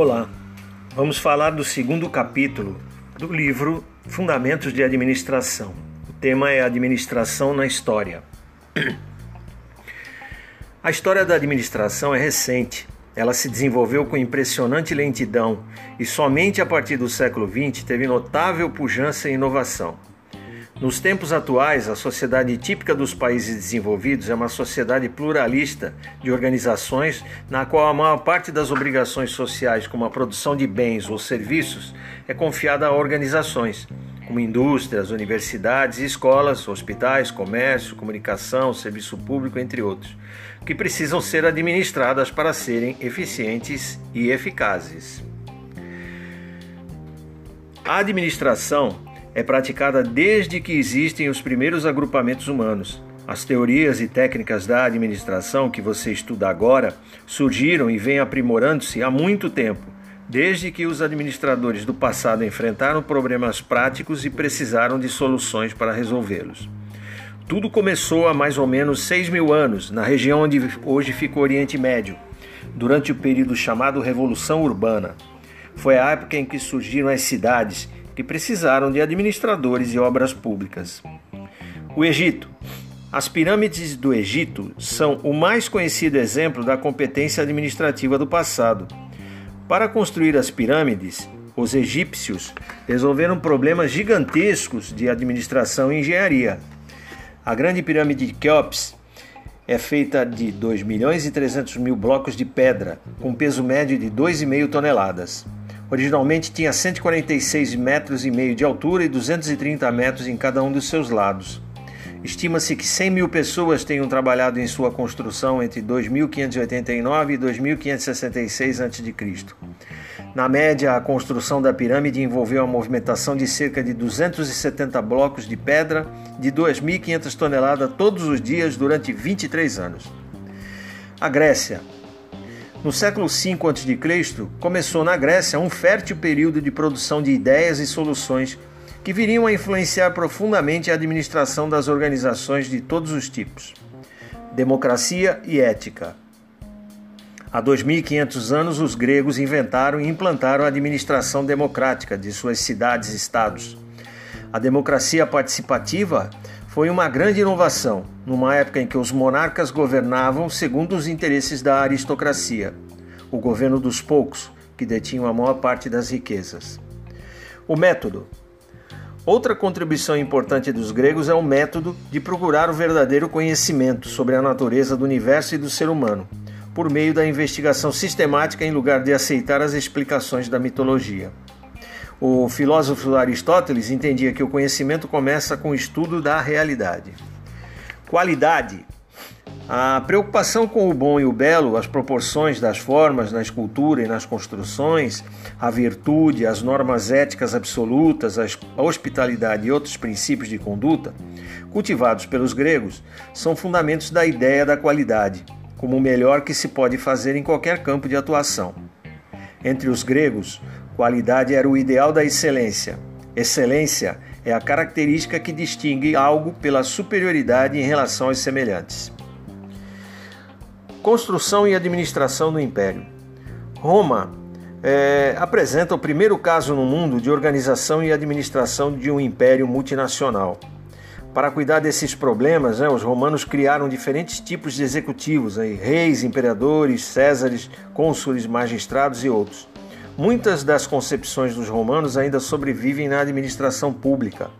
Olá, vamos falar do segundo capítulo do livro Fundamentos de Administração. O tema é Administração na História. A história da administração é recente. Ela se desenvolveu com impressionante lentidão e somente a partir do século XX teve notável pujança e inovação. Nos tempos atuais, a sociedade típica dos países desenvolvidos é uma sociedade pluralista de organizações na qual a maior parte das obrigações sociais, como a produção de bens ou serviços, é confiada a organizações, como indústrias, universidades, escolas, hospitais, comércio, comunicação, serviço público, entre outros, que precisam ser administradas para serem eficientes e eficazes. A administração é praticada desde que existem os primeiros agrupamentos humanos. As teorias e técnicas da administração que você estuda agora surgiram e vêm aprimorando-se há muito tempo, desde que os administradores do passado enfrentaram problemas práticos e precisaram de soluções para resolvê-los. Tudo começou há mais ou menos 6 mil anos, na região onde hoje fica o Oriente Médio, durante o período chamado Revolução Urbana. Foi a época em que surgiram as cidades que precisaram de administradores e obras públicas. O Egito. As pirâmides do Egito são o mais conhecido exemplo da competência administrativa do passado. Para construir as pirâmides, os egípcios resolveram problemas gigantescos de administração e engenharia. A grande pirâmide de Keops é feita de 2 milhões e 300 mil blocos de pedra, com peso médio de 2,5 toneladas. Originalmente tinha 146 metros e meio de altura e 230 metros em cada um dos seus lados. Estima-se que 100 mil pessoas tenham trabalhado em sua construção entre 2589 e 2566 a.C. Na média, a construção da pirâmide envolveu a movimentação de cerca de 270 blocos de pedra de 2.500 toneladas todos os dias durante 23 anos. A Grécia, no século V a.C., começou na Grécia um fértil período de produção de ideias e soluções que viriam a influenciar profundamente a administração das organizações de todos os tipos. Democracia e ética. Há 2500 anos, os gregos inventaram e implantaram a administração democrática de suas cidades-estados. A democracia participativa foi uma grande inovação, numa época em que os monarcas governavam segundo os interesses da aristocracia, o governo dos poucos, que detinham a maior parte das riquezas. O método. Outra contribuição importante dos gregos é o método de procurar o verdadeiro conhecimento sobre a natureza do universo e do ser humano, por meio da investigação sistemática em lugar de aceitar as explicações da mitologia. O filósofo Aristóteles entendia que o conhecimento começa com o estudo da realidade. Qualidade. A preocupação com o bom e o belo, as proporções das formas na escultura e nas construções, a virtude, as normas éticas absolutas, a hospitalidade e outros princípios de conduta, cultivados pelos gregos, são fundamentos da ideia da qualidade, como o melhor que se pode fazer em qualquer campo de atuação. Entre os gregos, Qualidade era o ideal da excelência. Excelência é a característica que distingue algo pela superioridade em relação aos semelhantes. Construção e administração do Império. Roma é, apresenta o primeiro caso no mundo de organização e administração de um império multinacional. Para cuidar desses problemas, né, os romanos criaram diferentes tipos de executivos, aí, reis, imperadores, césares, cônsules, magistrados e outros. Muitas das concepções dos romanos ainda sobrevivem na administração pública.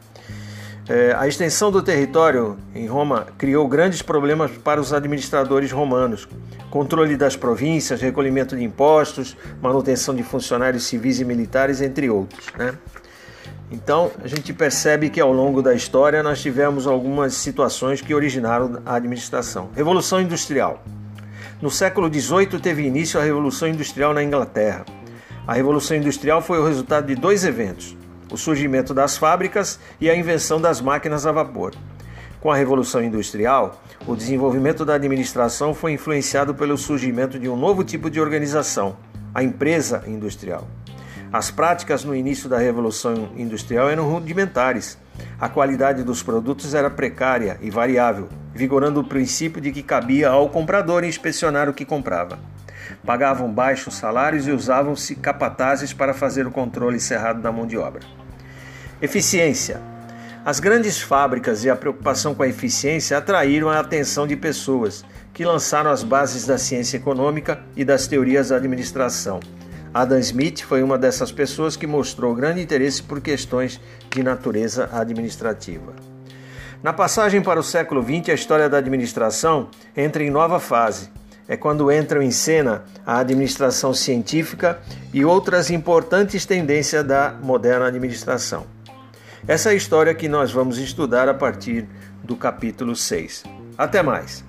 É, a extensão do território em Roma criou grandes problemas para os administradores romanos. Controle das províncias, recolhimento de impostos, manutenção de funcionários civis e militares, entre outros. Né? Então, a gente percebe que ao longo da história nós tivemos algumas situações que originaram a administração. Revolução Industrial. No século XVIII teve início a Revolução Industrial na Inglaterra. A Revolução Industrial foi o resultado de dois eventos: o surgimento das fábricas e a invenção das máquinas a vapor. Com a Revolução Industrial, o desenvolvimento da administração foi influenciado pelo surgimento de um novo tipo de organização, a empresa industrial. As práticas no início da Revolução Industrial eram rudimentares. A qualidade dos produtos era precária e variável, vigorando o princípio de que cabia ao comprador inspecionar o que comprava. Pagavam baixos salários e usavam-se capatazes para fazer o controle cerrado da mão de obra. Eficiência. As grandes fábricas e a preocupação com a eficiência atraíram a atenção de pessoas que lançaram as bases da ciência econômica e das teorias da administração. Adam Smith foi uma dessas pessoas que mostrou grande interesse por questões de natureza administrativa. Na passagem para o século XX, a história da administração entra em nova fase. É quando entram em cena a administração científica e outras importantes tendências da moderna administração. Essa é a história que nós vamos estudar a partir do capítulo 6. Até mais!